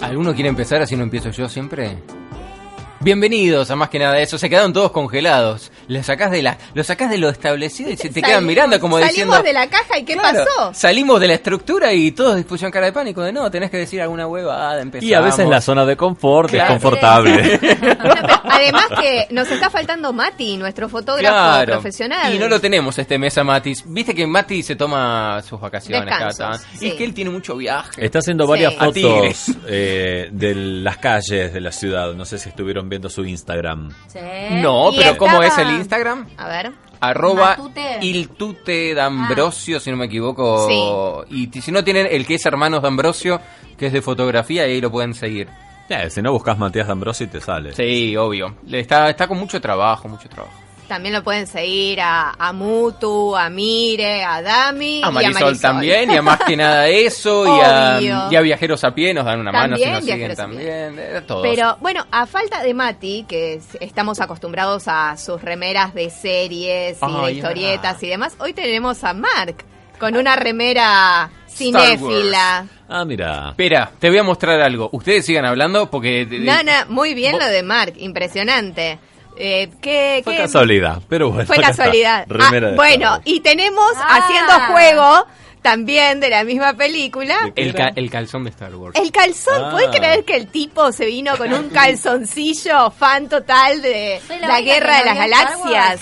¿Alguno quiere empezar así no empiezo yo siempre? Bienvenidos a más que nada eso. Se quedaron todos congelados. Lo sacás de la, lo sacás de lo establecido y se te quedan Salimos- mirando como diciendo. Salimos de la caja y ¿qué Claro, pasó? Salimos de la estructura y todos pusieron cara de pánico de no, tenés que decir alguna huevada, empezamos. Y a veces la zona de confort Claro. es confortable. además que nos está faltando Mati, nuestro fotógrafo Claro. profesional. Y no lo tenemos este mes a Matis. Viste que Mati se toma sus vacaciones cada sí. Y es que él tiene mucho viaje. Está haciendo varias Sí. Fotos eh, de las calles de la ciudad. No sé si estuvieron viendo su Instagram. Sí. No, pero ¿cómo es el Instagram? A ver. Arroba Matute. Iltute D'Ambrosio, si no me equivoco. Sí. Y si no tienen el que es Hermanos D'Ambrosio, que es de fotografía, y ahí lo pueden seguir. Eh, si no buscas Matías D'Ambrosi te sale. Sí, obvio. Le Está, está con mucho trabajo, mucho trabajo. También lo pueden seguir a, a Mutu, a Mire, a Dami A y Marisol, a Marisol. también, y a más que nada eso, y a, Obvio. y a Viajeros a Pie nos dan una mano si nos siguen también. eh, todos. Pero bueno, a falta de Mati, que es- estamos acostumbrados a sus remeras de series y de historietas y demás, hoy tenemos a Mark con una remera cinéfila. Ah, mira. Espera, te voy a mostrar algo. Ustedes sigan hablando porque... no, muy bien Vos- lo de Mark, impresionante. Eh, ¿qué, Fue qué- casualidad, pero bueno. Fue casualidad. Ah, bueno, Star Wars. y tenemos Ah. haciendo juego también de la misma película. el, ca- el calzón de Star Wars. El calzón, Ah. ¿puedes creer que el tipo se vino con un calzoncillo fan total de la la, guerra de las galaxias?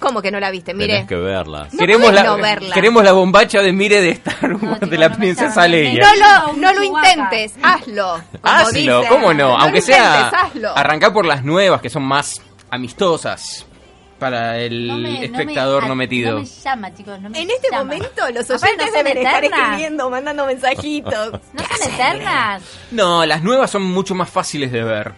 ¿Cómo que no la viste? Mire. Tenés que verla. No queremos, la, no verla. queremos la bombacha de Mire de Star Wars, chico, de la princesa. Leia. No lo, no lo intentes, hazlo. como Hazlo. ¿cómo no? Aunque sea hazlo. arrancar por las nuevas, que son más amistosas para el No me- espectador me- no, metido. No me llama, chicos. No me En este llama. momento los oyentes deben estar escribiendo, mandando mensajitos. ¿No son eternas? No, las nuevas son mucho más fáciles de ver.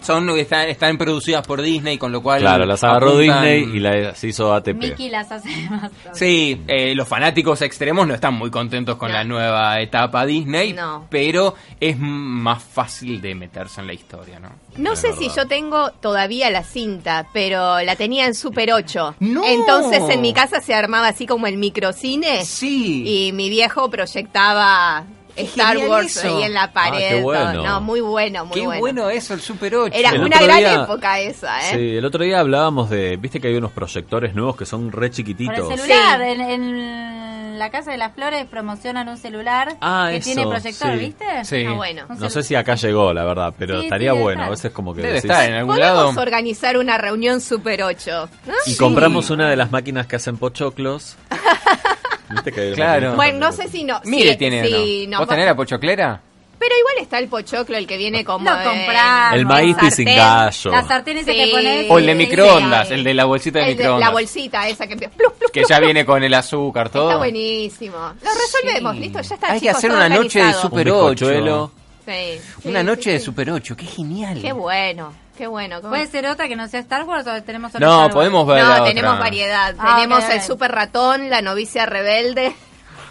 Son están, están producidas por Disney, con lo cual Claro, las agarró apuntan- Disney y las hizo ATP. Mickey las hace más. Sí, eh, los fanáticos extremos no están muy contentos con No. la nueva etapa Disney, No. pero es más fácil de meterse en la historia, ¿no? No sé si yo tengo todavía la cinta, pero la tenía en Super 8. ¡No! Entonces en mi casa se armaba así como el microcine Sí. y mi viejo proyectaba Star Wars eso. ahí en la pared. qué bueno. No, muy bueno, muy Qué bueno. bueno. eso, el Super 8. Era El una gran día- época esa, ¿eh? Sí, el otro día hablábamos de, viste que hay unos proyectores nuevos que son re Por chiquititos. el celular, Sí. en, en la Casa de las Flores promocionan un celular Ah, que eso, tiene proyector, sí. ¿viste? Sí. Ah, bueno. No sé si acá llegó, la verdad, pero Sí, estaría bueno. A veces como que Debe decís- estar en algún lado. organizar una reunión Super 8. ¿no? Y Sí. compramos una de las máquinas que hacen pochoclos. ¿Viste que Claro. Bueno, no sé si no. Mire, sí, tiene sí, no. ¿Vos tenés la pochoclera? Pero igual está el pochoclo, el que viene como. Lo compramos. El maíz sartén. sin gallo. La sartén esa Sí. que pones. O el de microondas, sí. el de la bolsita de El de- microondas. la bolsita esa que empieza. pluf, pluf, que ya viene con el azúcar, todo. Está buenísimo. Lo resolvemos, Sí. listo, ya está. Hay que hacer una noche de. Super Un 8. bizcochuelo. Sí, Una sí, noche de. Super 8, qué genial. Qué bueno, qué bueno. ¿cómo- ¿Puede ser otra que no sea Star Wars o tenemos solo No, Star Wars? podemos ver la No, otra. tenemos variedad. Ah, tenemos el super ratón, la novicia rebelde.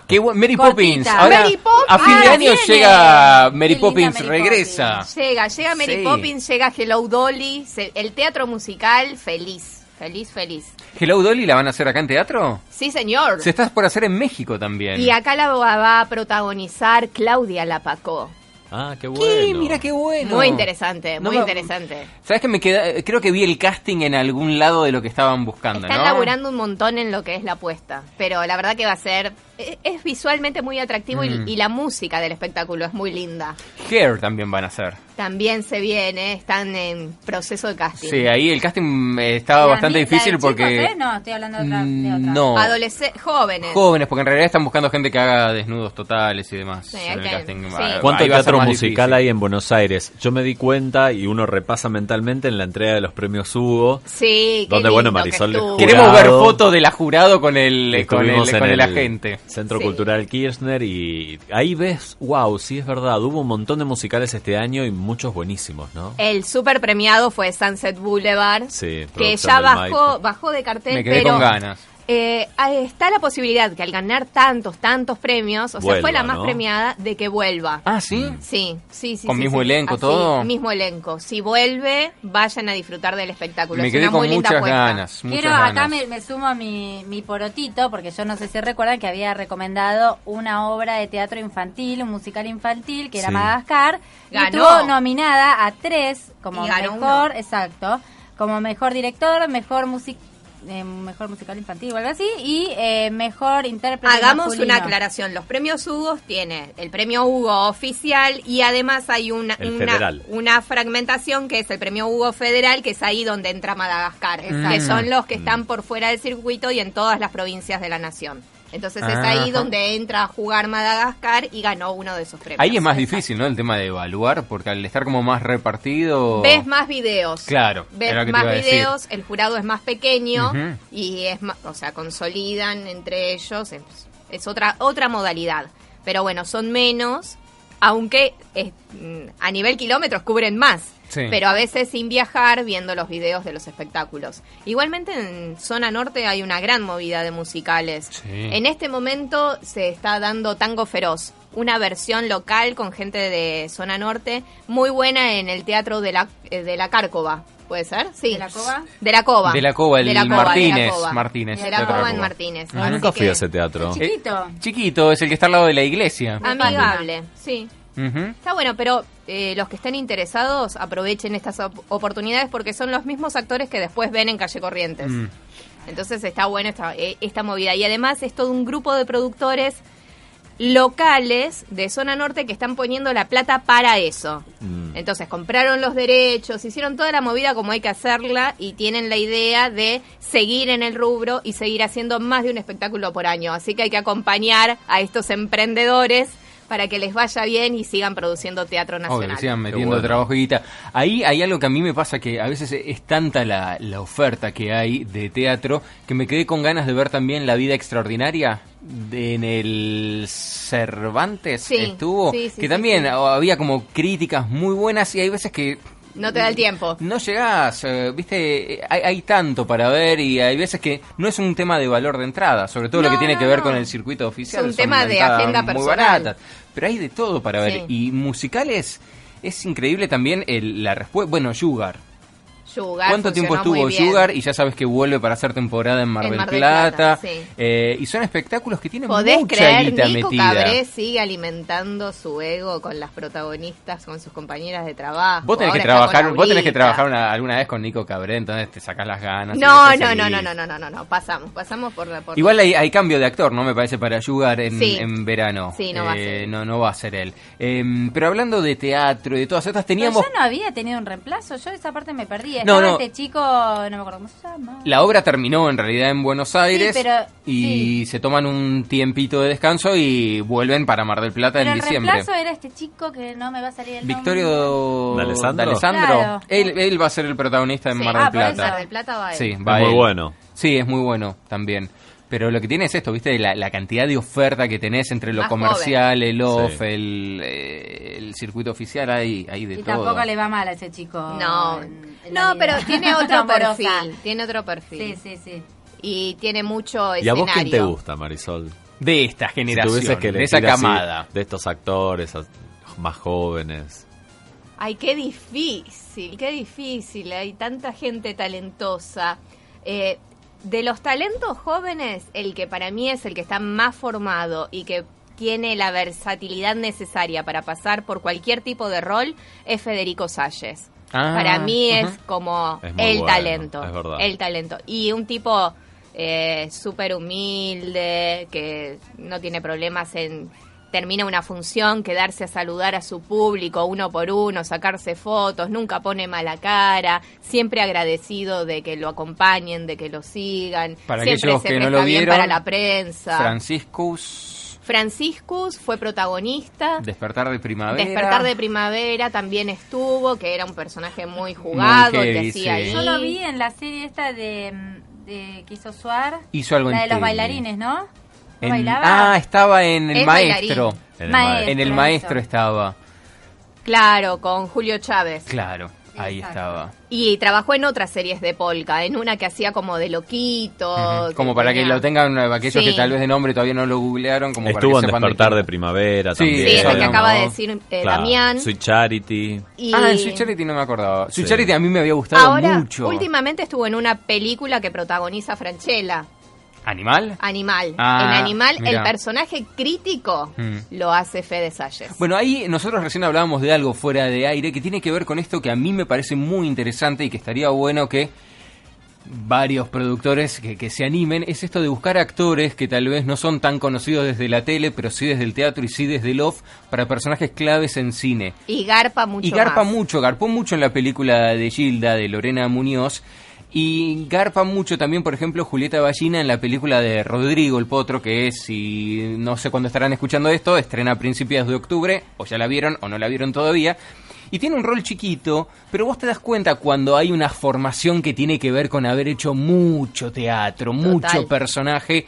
Qué Mary. Poppins. Ahora, Mary Poppins. a fin de año viene. llega Mary Poppins, Mary regresa. Poppins. Llega, llega Mary Sí. Poppins, llega Hello Dolly, se- el teatro musical, feliz, feliz, feliz. Hello Dolly la van a hacer acá en teatro. Sí, señor. Se está por hacer en México también. Y acá la va va a protagonizar Claudia Lapacó. Ah, qué ¿Qué? bueno. Mira qué bueno. Muy interesante, muy interesante. ¿Sabes que me queda? Creo que vi el casting en algún lado de lo que estaban buscando, Están ¿no? laburando un montón en lo que es la apuesta, pero la verdad que va a ser, es visualmente muy atractivo y- Mm. y, la música del espectáculo es muy linda. Hair también van a hacer. También se viene, están en proceso de casting. Sí, ahí el casting eh, estaba ¿La bastante de difícil chicos, porque... eh? No, estoy hablando de otra. de otra. Mm, No. Adolescentes, jóvenes. Jóvenes, porque en realidad están buscando gente que haga desnudos totales y demás. Sí, en el ok, casting. sí. Ah, ¿Cuánto ahí teatro musical difícil. hay en Buenos Aires? Yo me di cuenta y uno repasa mentalmente en la entrega de los premios Hugo. Sí, Donde, bueno, que Marisol Queremos ver fotos de la jurado con el, eh, con el, con el el agente. Centro Sí. Cultural Kirchner y ahí ves, wow, sí es verdad, hubo un montón de musicales este año y muchos buenísimos, ¿no? El super premiado fue Sunset Boulevard, Sí, que ya bajó, bajó de cartel, Me quedé pero con ganas. Eh, ahí está la posibilidad que al ganar tantos, tantos premios, o sea, fue la más ¿no? premiada, de que vuelva. Ah, ¿sí? Sí, sí, sí. ¿Con sí, mismo sí. elenco, Así, todo? Mismo elenco. Si vuelve, vayan a disfrutar del espectáculo. Me Es quedé una con muy linda muchas apuesta. ganas. Muchas Quiero, acá me, me sumo a mi, mi porotito, porque yo no sé si recuerdan que había recomendado una obra de teatro infantil, un musical infantil, que era Sí. Madagascar. y estuvo nominada a tres como mejor, uno. exacto, como mejor director, mejor music, eh, mejor musical infantil o algo así, y eh, mejor intérprete Hagamos masculino. una aclaración. Los premios Hugo tiene el premio Hugo oficial y además hay una, una, fragmentación que es el premio Hugo federal, que es ahí donde entra Madagascar, Exacto. que son los que Mm. están por fuera del circuito y en todas las provincias de la nación. Entonces es Ajá. ahí donde entra a jugar Madagascar y ganó uno de esos premios. Ahí es más Exacto. difícil, ¿no? El tema de evaluar, porque al estar como más repartido... Ves más videos. Claro, Ves más videos, el jurado es más pequeño y es más, o sea, consolidan entre ellos, es, es otra otra modalidad. Pero bueno, son menos, aunque mm, a nivel kilómetros cubren más. Sí. Pero a veces sin viajar, viendo los videos de los espectáculos. Igualmente en zona norte hay una gran movida de musicales. Sí. En este momento se está dando Tango Feroz, una versión local con gente de zona norte, muy buena en el teatro de la, eh, de la Cárcova. ¿Puede ser? Sí. ¿De la Cova? De la Cova. De la Cova, el De la Cova, Martínez, de la Cova. Martínez, De la Teatro Cova Cova. en Martínez. Ah, nunca fui que- a ese teatro. Chiquito. Eh, chiquito, es el que está al lado de la iglesia. Amigable, sí. Ujú. Está bueno, pero eh, los que estén interesados aprovechen estas op- oportunidades porque son los mismos actores que después ven en Calle Corrientes. Mm. Entonces está bueno esta, eh, esta movida. Y además es todo un grupo de productores locales de zona norte que están poniendo la plata para eso. Mm. Entonces compraron los derechos, hicieron toda la movida como hay que hacerla y tienen la idea de seguir en el rubro y seguir haciendo más de un espectáculo por año. Así que hay que acompañar a estos emprendedores para que les vaya bien y sigan produciendo teatro Obvio, nacional. que sigan metiendo bueno. trabajo y guita. Ahí hay algo que a mí me pasa que a veces es tanta la, la oferta que hay de teatro que me quedé con ganas de ver también La Vida Extraordinaria de- en el Cervantes Sí, estuvo, sí, sí, que sí, también sí. había como críticas muy buenas y hay veces que No te da el tiempo. no llegás, eh, viste, hay, hay tanto para ver y hay veces que no es un tema de valor de entrada, sobre todo lo que tiene no, que ver no. con el circuito oficial. Es un son tema de agenda muy personal. baratas, pero hay de todo para ver. Y musicales es increíble también el- la respuesta. Bueno, Sugar. Sugar ¿Cuánto tiempo estuvo. Sugar? Y ya sabes que vuelve para hacer temporada en Mar, En del, Mar del Plata. Plata, sí. Eh, y son espectáculos que tienen ¿Podés mucha creer, guita Nico metida. Cabré sigue alimentando su ego con las protagonistas, con sus compañeras de trabajo? Vos tenés que Ahora trabajar, vos tenés que trabajar una- alguna vez con Nico Cabré, entonces te sacás las ganas. No, no, no, no, no, no, no, no, no, pasamos, pasamos por la... Por Igual hay, hay cambio de actor, ¿no? Me parece para Sugar en, Sí. en verano. Sí, no va a ser él. No, no va a ser él. Em, pero hablando de teatro y de todas estas, Pero teníamos... ya no había tenido un reemplazo, yo esa parte me perdí. No, Estaba no. este chico, no me acuerdo cómo se llama. La obra terminó en realidad en Buenos Aires Sí, pero- y se toman un tiempito de descanso y vuelven para Mar del Plata Pero en el diciembre. reemplazo era este chico que no me va a salir el nombre. Victorio ¿De Alessandro? D'Alessandro. Claro. Él, él va a ser el protagonista en Sí. Mar Ah, del eso, Plata. Mar del Plata va él. Sí, Es va muy él. bueno. Sí, es muy bueno también. Pero lo que tiene es esto, ¿viste? La, la cantidad de oferta que tenés entre lo Más comercial, el off, Sí. el, eh, el circuito oficial, hay, hay de Y todo. tampoco le va mal a ese chico. No, no, pero tiene otro perfil, tiene otro perfil. Sí, sí, sí. Y tiene mucho ¿Y a vos quién te escenario. gusta, Marisol? De esta Si generación, tuvieses que de esa así, camada. de estos actores más jóvenes. Ay, qué difícil, qué difícil. Hay tanta gente talentosa. Eh, de los talentos jóvenes, el que para mí es el que está más formado y que tiene la versatilidad necesaria para pasar por cualquier tipo de rol es Federico Salles. Ah, para mí es como Es el bueno, talento. es verdad. El talento. Y un tipo eh, súper humilde, que no tiene problemas en termina una función, quedarse a saludar a su público uno por uno, sacarse fotos, nunca pone mala cara, siempre agradecido de que lo acompañen, de que lo sigan, Para siempre aquellos se que no lo bien vieron, para la prensa. Franciscus, Franciscus fue protagonista. Despertar de Primavera. Despertar de Primavera también estuvo, que era un personaje muy jugado, Muy que heavy, hacía sí. ahí. Yo lo vi en la serie esta de, de que hizo Suar. Hizo algo La en de los bailarines, ¿no? ¿No En- bailaba? ah, estaba en El Es Maestro. En el Maestro. En El eso. Maestro estaba. Claro, con Julio Chávez. Claro. Ahí Exacto. estaba. Y trabajó en otras series de Polka, en una que hacía como de loquito. Como para que lo tengan eh, aquellos Sí. que tal vez de nombre todavía no lo googlearon. Como Estuvo para en sepan Despertar de. Primavera Sí, también. Sí, es el que acaba de decir eh, Claro, Damián. Sweet Charity. Y Ah, en Sweet Charity no me acordaba. Sweet Sí. Charity a mí me había gustado ahora, mucho. últimamente estuvo en una película que protagoniza Franchella, ¿Animal? Animal. Ah, en Animal, el personaje crítico Mm. lo hace Fede Salles. Bueno, ahí nosotros recién hablábamos de algo fuera de aire que tiene que ver con esto que a mí me parece muy interesante y que estaría bueno que varios productores que, que se animen, es esto de buscar actores que tal vez no son tan conocidos desde la tele, pero sí desde el teatro y sí desde el off, para personajes claves en cine. Y garpa mucho y garpa más. mucho, garpó mucho en la película de Gilda, de Lorena Muñoz. Y garpa mucho también, por ejemplo, Julieta Ballina en la película de Rodrigo el Potro, que es, si no sé cuándo estarán escuchando esto, estrena a principios de octubre, o ya la vieron o no la vieron todavía. Y tiene un rol chiquito, pero vos te das cuenta cuando hay una formación que tiene que ver con haber hecho mucho teatro, mucho personaje,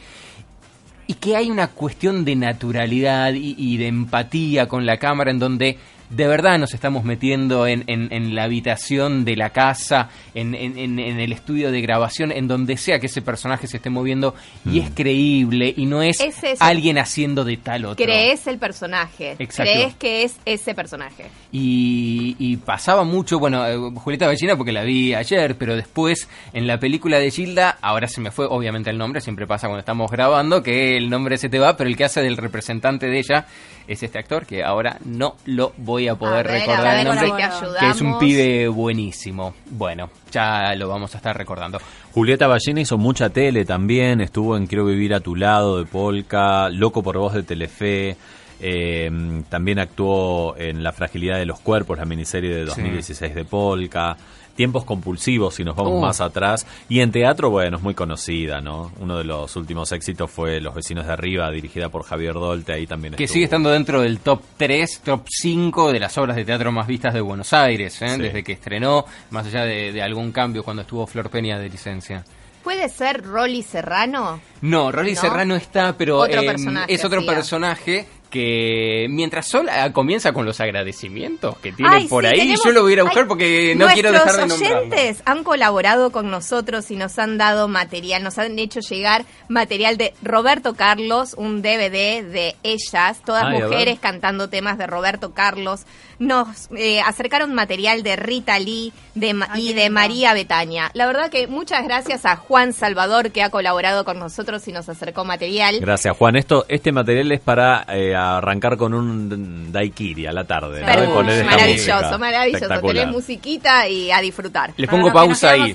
y que hay una cuestión de naturalidad y, y de empatía con la cámara en donde de verdad nos estamos metiendo en, en- en la habitación de la casa, en, en- en- en el estudio de grabación, en donde sea que ese personaje se esté moviendo y es creíble y no es alguien haciendo de tal otro. Crees el personaje. Exacto. Crees que es ese personaje. Y, y pasaba mucho, bueno, eh, Julieta Ballina porque la vi ayer, pero después en la película de Gilda, ahora se me fue obviamente el nombre, siempre pasa cuando estamos grabando, que el nombre se te va, pero el que hace del representante de ella es este actor, que ahora no lo voy a poder a ver, recordar a ver el nombre, que es un pibe buenísimo. Bueno, ya lo vamos a estar recordando. Julieta Ballina hizo mucha tele también, estuvo en Quiero vivir a tu lado de Polka, Loco por voz de Telefe, eh, también actuó en La fragilidad de los cuerpos, la miniserie de 2016 de Polka, Tiempos compulsivos si nos vamos Uh. más atrás, y en teatro, bueno, es muy conocida, ¿no? Uno de los últimos éxitos fue Los vecinos de arriba, dirigida por Javier Dolte, ahí también Que estuvo. sigue estando dentro del top 3, top 5 de las obras de teatro más vistas de Buenos Aires, ¿eh? Sí. desde que estrenó, más allá de, de algún cambio cuando estuvo Flor Peña de licencia. ¿Puede ser Rolly Serrano? No, Rolly ¿No? Serrano está, pero Otro eh, personaje es otro hacía. personaje que mientras Sol ah, comienza con los agradecimientos que tiene Ay, por sí, ahí, tenemos- yo lo voy a buscar porque no quiero dejar de Nuestros nombrarlo. oyentes han colaborado con nosotros y nos han dado material, nos han hecho llegar material de Roberto Carlos, un DVD de ellas, todas Ay, mujeres cantando temas de Roberto Carlos. Nos eh, acercaron material de Rita Lee de, Ma- Ay, y de lindo. María Betania. La verdad que muchas gracias a Juan Salvador que ha colaborado con nosotros y nos acercó material. Gracias, Juan. Esto, este material es para eh, arrancar con un daiquiri a la tarde. ¿no? Poner maravilloso, música. maravilloso. Tenés musiquita y a disfrutar. Le Para pongo pausa ahí.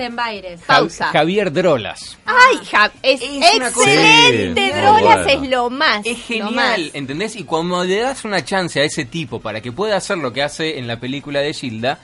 Pausa. Javier Drolas. Ay, Ja- es, Es una cosa- excelente, Drolas bueno. es lo más. Es lo más. genial, ¿entendés? Y cuando le das una chance a ese tipo para que pueda hacer lo que hace en la película de Gilda,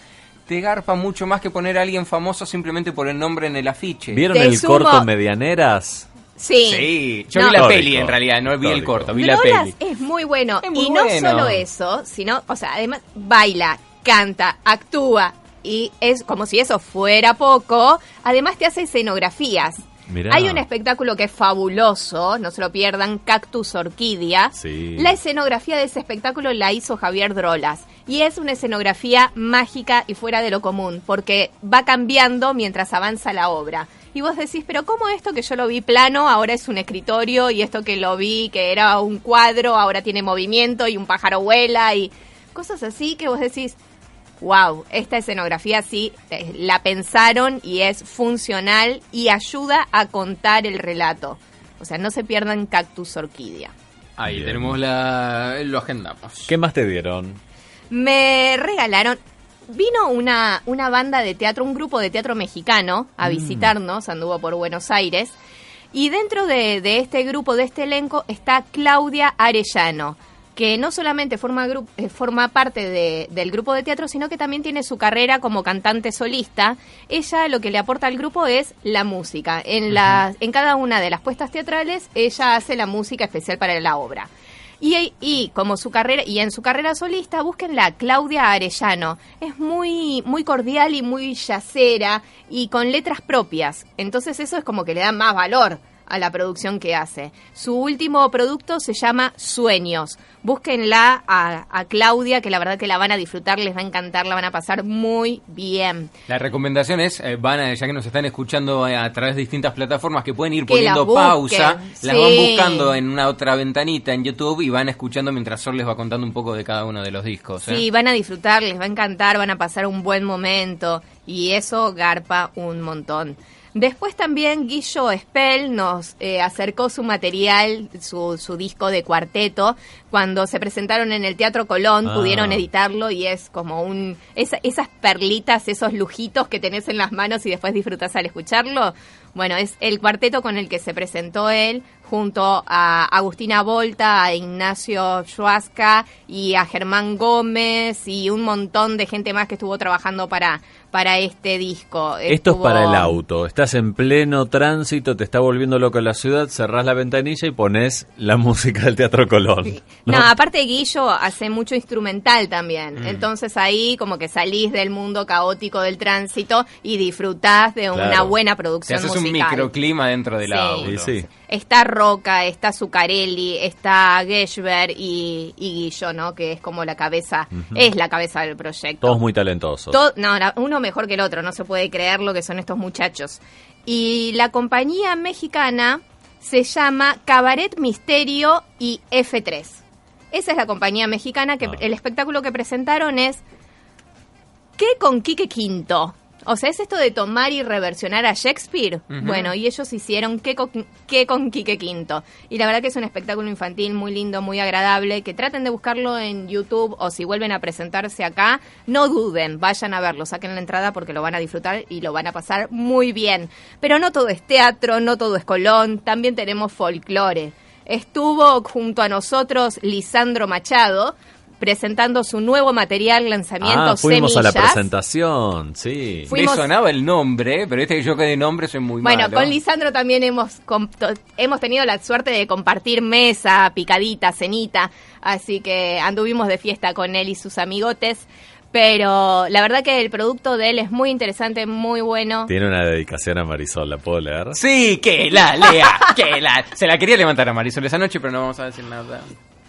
te garpa mucho más que poner a alguien famoso simplemente por el nombre en el afiche. ¿Vieron Te el sumo- corto Medianeras? Sí. Sí, yo No. vi la Histórico. peli en realidad, no vi el Histórico. corto, vi la peli. es muy bueno. Es muy y no bueno. solo eso, sino, o sea, además baila, canta, actúa. Y es como si eso fuera poco. Además te hace escenografías. Mirá. Hay un espectáculo que es fabuloso, no se lo pierdan, Cactus Orquídea. Sí. La escenografía de ese espectáculo la hizo Javier Drolas. Y es una escenografía mágica y fuera de lo común, porque va cambiando mientras avanza la obra. Y vos decís, pero ¿cómo esto que yo lo vi plano ahora es un escritorio y esto que lo vi que era un cuadro ahora tiene movimiento y un pájaro vuela y cosas así que vos decís, wow, esta escenografía sí eh, la pensaron y es funcional y ayuda a contar el relato. O sea, no se pierdan Cactus Orquídea. Ahí Bien. tenemos la... lo agendamos. ¿Qué más te dieron? Me regalaron. Vino una, una banda de teatro, un grupo de teatro mexicano a visitarnos, anduvo por Buenos Aires. Y dentro de, de este grupo, de este elenco, está Claudia Arellano, que no solamente forma, eh, forma parte de- del grupo de teatro, sino que también tiene su carrera como cantante solista. Ella lo que le aporta al grupo es la música. En, la, en cada una de las puestas teatrales, ella hace la música especial para la obra. Y, como su carrera y en su carrera solista búsquenla Claudia Arellano. Es muy muy cordial y muy yacera y con letras propias. Entonces eso es como que le da más valor a la producción que hace. Su último producto se llama Sueños. Búsquenla a, a Claudia, que la verdad que la van a disfrutar, les va a encantar, la van a pasar muy bien. La recomendación es, eh, van a, ya que nos están escuchando eh, a través de distintas plataformas, que pueden ir Que poniendo las pausa, las van buscando en una otra ventanita en YouTube y van escuchando mientras Sol les va contando un poco de cada uno de los discos. ¿eh? Sí, van a disfrutar, les va a encantar, van a pasar un buen momento y eso garpa un montón. Después también Guillo Spell nos eh, acercó su material, su, su disco de cuarteto. Cuando se presentaron en el Teatro Colón Ah. pudieron editarlo y es como un... esa- esas perlitas, esos lujitos que tenés en las manos y después disfrutás al escucharlo. Bueno, es el cuarteto con el que se presentó él junto a Agustina Volta, a Ignacio Schwaska y a Germán Gómez y un montón de gente más que estuvo trabajando para, para este disco. Esto es para el auto. Estás en pleno tránsito, te está volviendo loco la ciudad, cerrás la ventanilla y pones la música del Teatro Colón. No, ¿no? aparte Guillo hace mucho instrumental también. Mm. Entonces ahí como que salís del mundo caótico del tránsito y disfrutás de una buena Te producción haces un musical. microclima dentro del Sí. auto. Y sí. Está Roca, está Zuccarelli, está Geschber y, y Guillo, ¿no? Que es como la cabeza, es la cabeza del proyecto. Todos muy talentosos. To- no, uno mejor que el otro, no se puede creer lo que son estos muchachos. Y la compañía mexicana se llama Cabaret Misterio y F3. Esa es la compañía mexicana que Ah. el espectáculo que presentaron es ¿Qué con Quique Quinto? O sea, es esto de tomar y reversionar a Shakespeare. Bueno, y ellos hicieron ¿Qué con, qué con Quique Quinto? Y la verdad que es un espectáculo infantil muy lindo, muy agradable. Que traten de buscarlo en YouTube o si vuelven a presentarse acá, no duden, vayan a verlo, saquen la entrada porque lo van a disfrutar y lo van a pasar muy bien. Pero no todo es teatro, no todo es Colón, también tenemos folclore. Estuvo junto a nosotros Lisandro Machado presentando su nuevo material lanzamiento Ah, fuimos a la presentación, sí. Fuimos- Me sonaba el nombre, pero este que yo que de nombre soy muy Bueno, malo. con Lisandro también hemos hemos tenido la suerte de compartir mesa, picadita, cenita, así que anduvimos de fiesta con él y sus amigotes. Pero la verdad que el producto de él es muy interesante, muy bueno. Tiene una dedicación a Marisol, ¿la puedo leer? Sí, que la lea, que la... Se la quería levantar a Marisol esa noche, pero no vamos a decir nada.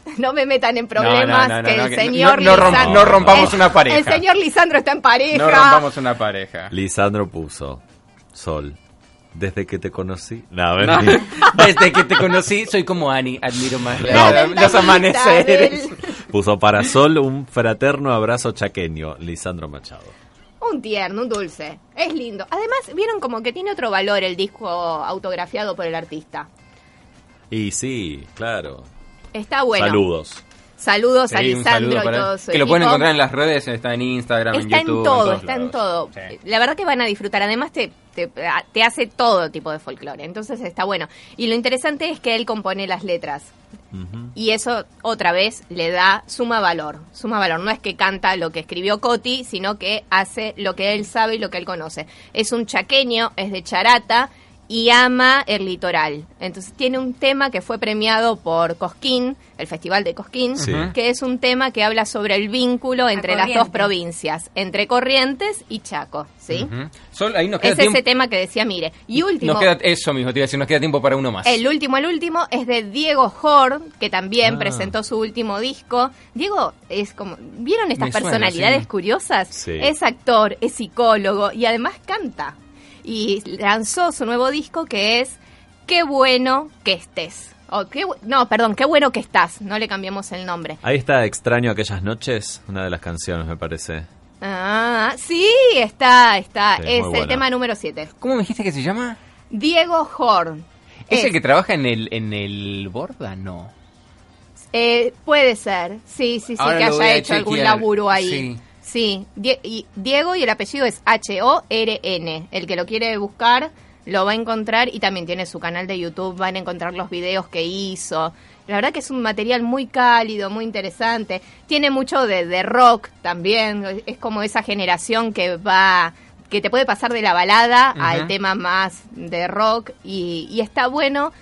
No me metan en problemas no, no, que no, el que señor no- no Lisandro- no rompamos el- una pareja. El señor Lisandro está en pareja. No rompamos una pareja. Lisandro puso, Sol, desde que te conocí... No, No. Desde que te conocí, soy como Ani, admiro más La la- ventanita los amaneceres. del- Puso para Sol un fraterno abrazo chaqueño, Lisandro Machado. Un tierno, un dulce. Es lindo. Además, vieron como que tiene otro valor el disco autografiado por el artista. Y sí, claro. Está bueno. Saludos. Saludos a Sí, Lisandro saludo y todo su Que lo pueden encontrar en las redes, está en Instagram, Está en en YouTube. todo, todos está en todo. Sí. La verdad que van a disfrutar. Además, te, te, te hace todo tipo de folclore. Entonces está bueno. Y lo interesante es que él compone las letras. Y eso otra vez le da suma valor. Suma valor. No es que canta lo que escribió Coti, sino que hace lo que él sabe y lo que él conoce. Es un chaqueño, es de Charata y ama el litoral. Entonces tiene un tema que fue premiado por Cosquín, el Festival de Cosquín, Sí. que es un tema que habla sobre el vínculo entre las dos provincias, entre Corrientes y Chaco, ¿sí? Ujú. Sol, ahí nos queda Es tiempo. ese tema que decía, mire. Y último, Nos queda eso mismo, te iba a decir, nos queda tiempo para uno más. el último, el último es de Diego Horn, que también Ah. presentó su último disco. Diego es como, ¿vieron estas Me suena, personalidades sí. curiosas? Sí. Es actor, es psicólogo y además canta. Y lanzó su nuevo disco que es Qué bueno que estés. O qué no, perdón, qué bueno que estás. No le cambiamos el nombre. Ahí está Extraño Aquellas Noches, una de las canciones, me parece. Ah, sí, está, está. Sí, es el buena. tema número 7. ¿Cómo me dijiste que se llama? Diego Horn. ¿Es, el que trabaja en el, en el Borda? No. Eh, puede ser, sí, sí, sí, Ahora que haya hecho algún laburo ahí. Sí. Sí, Die- y Diego y el apellido es H-O-R-N. El que lo quiere buscar lo va a encontrar y también tiene su canal de YouTube, van a encontrar los videos que hizo. La verdad que es un material muy cálido, muy interesante. Tiene mucho de, de rock también, es como esa generación que va que te puede pasar de la balada al tema más de rock y, y está bueno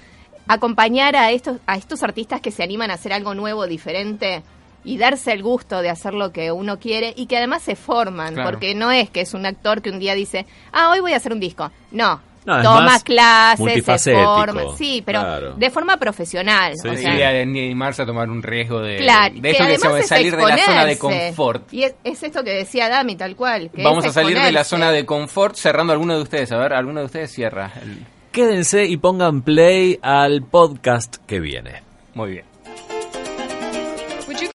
acompañar a estos, a estos artistas que se animan a hacer algo nuevo, diferente y darse el gusto de hacer lo que uno quiere y que además se forman, Claro. porque no es que es un actor que un día dice, ah, hoy voy a hacer un disco. No, No, toma clases, se forma. Sí, pero claro. de forma profesional. Sí, o Sí, sea, de animarse a tomar un riesgo de, Claro, de esto que, se además llama es salir de la zona de confort. Y es, es esto que decía Dami, tal cual. que Vamos a salir de la zona de confort cerrando alguno de ustedes. A ver, alguno de ustedes cierra. el- Quédense y pongan play al podcast que viene. Muy bien.